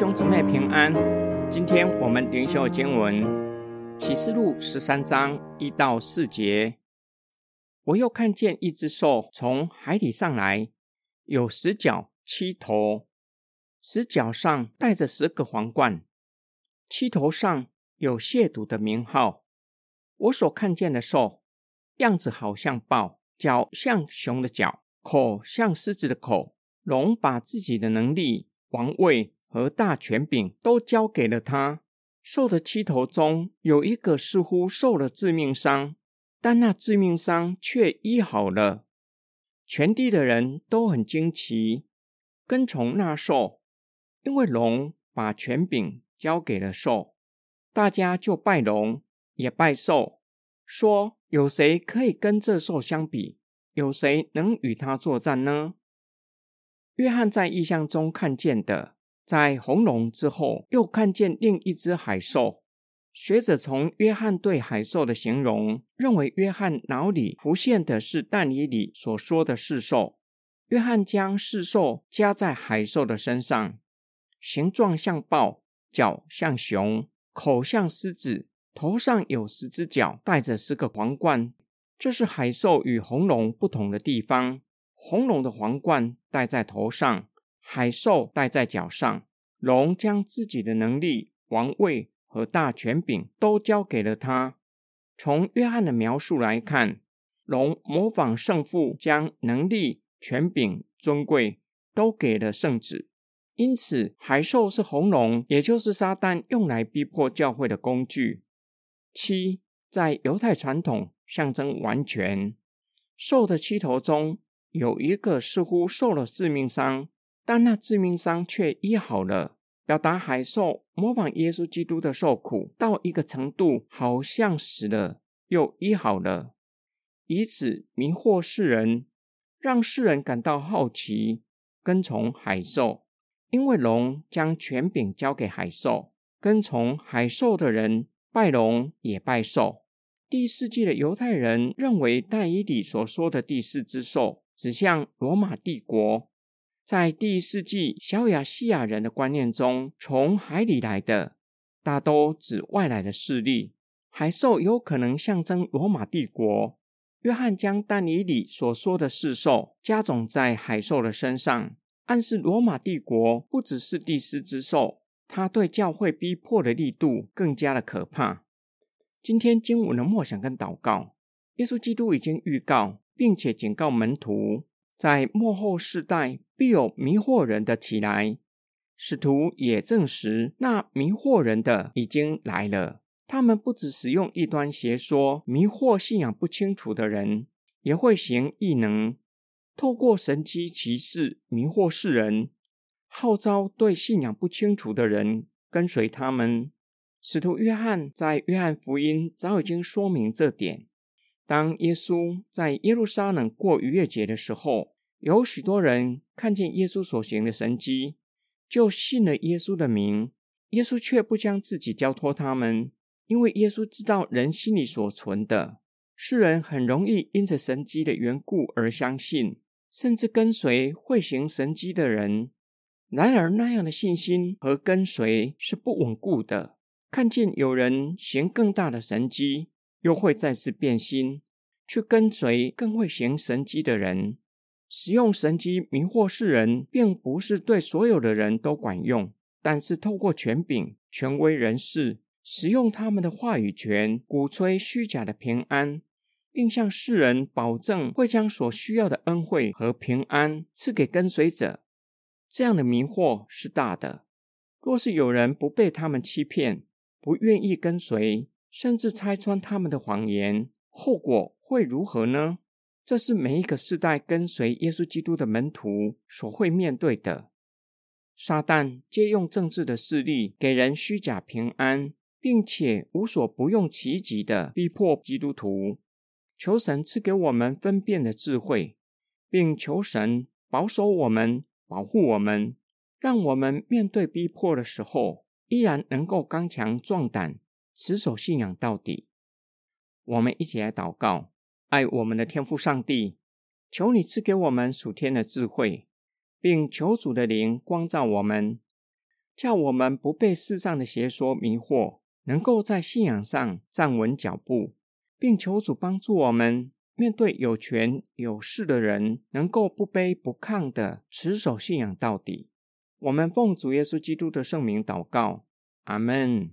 兄姊妹平安。今天我们灵修经文启示录十三章一到四节。我又看见一只兽从海里上来，有十角七头，十角上带着十个皇冠，七头上有亵渎的名号。我所看见的兽样子好像豹，脚像熊的脚，口像狮子的口。龙把自己的能力、王位。和大权柄都交给了他。兽的七头中有一个似乎受了致命伤，但那致命伤却医好了。全地的人都很惊奇，跟从那兽，因为龙把权柄交给了兽。大家就拜龙，也拜兽，说：有谁可以跟这兽相比？有谁能与他作战呢？约翰在异象中看见的。在红龙之后，又看见另一只海兽。学者从约翰对海兽的形容，认为约翰脑里浮现的是但以里所说的四兽。约翰将四兽加在海兽的身上，形状像豹，脚像熊，口像狮子，头上有十只脚，戴着十个皇冠。这是海兽与红龙不同的地方。红龙的皇冠戴在头上。海兽戴在脚上，龙将自己的能力、王位和大权柄都交给了他。从约翰的描述来看，龙模仿圣父，将能力、权柄、尊贵都给了圣子。因此，海兽是红龙，也就是撒旦用来逼迫教会的工具。七，在犹太传统象征完全。兽的七头中有一个似乎受了致命伤。但那致命伤却医好了，表达海兽模仿耶稣基督的受苦到一个程度，好像死了又医好了，以此迷惑世人，让世人感到好奇，跟从海兽。因为龙将权柄交给海兽，跟从海兽的人拜龙也拜兽。第四纪的犹太人认为，但以理所说的第四只兽指向罗马帝国。在第一世纪小亚细亚人的观念中，从海里来的大都指外来的势力。海兽有可能象征罗马帝国。约翰将但以里所说的四兽加种在海兽的身上，暗示罗马帝国不只是第四只兽，他对教会逼迫的力度更加的可怕。今天经文的默想跟祷告，耶稣基督已经预告并且警告门徒。在末后世代，必有迷惑人的起来。使徒也证实，那迷惑人的已经来了。他们不只使用异端邪说迷惑信仰不清楚的人，也会行异能，透过神机骑士迷惑世人，号召对信仰不清楚的人跟随他们。使徒约翰在约翰福音早已经说明这点。当耶稣在耶路撒冷过逾越节的时候，有许多人看见耶稣所行的神迹，就信了耶稣的名。耶稣却不将自己交托他们，因为耶稣知道人心里所存的。世人很容易因着神迹的缘故而相信，甚至跟随会行神迹的人。然而，那样的信心和跟随是不稳固的。看见有人行更大的神迹。又会再次变心，去跟随更会行神迹的人，使用神机迷惑世人，并不是对所有的人都管用。但是透过权柄、权威人士，使用他们的话语权，鼓吹虚假的平安，并向世人保证会将所需要的恩惠和平安赐给跟随者，这样的迷惑是大的。若是有人不被他们欺骗，不愿意跟随。甚至拆穿他们的谎言，后果会如何呢？这是每一个世代跟随耶稣基督的门徒所会面对的。撒旦借用政治的势力，给人虚假平安，并且无所不用其极的逼迫基督徒。求神赐给我们分辨的智慧，并求神保守我们、保护我们，让我们面对逼迫的时候，依然能够刚强壮胆。持守信仰到底，我们一起来祷告，爱我们的天父上帝，求你赐给我们属天的智慧，并求主的灵光照我们，叫我们不被世上的邪说迷惑，能够在信仰上站稳脚步，并求主帮助我们面对有权有势的人，能够不卑不亢的持守信仰到底。我们奉主耶稣基督的圣名祷告，阿门。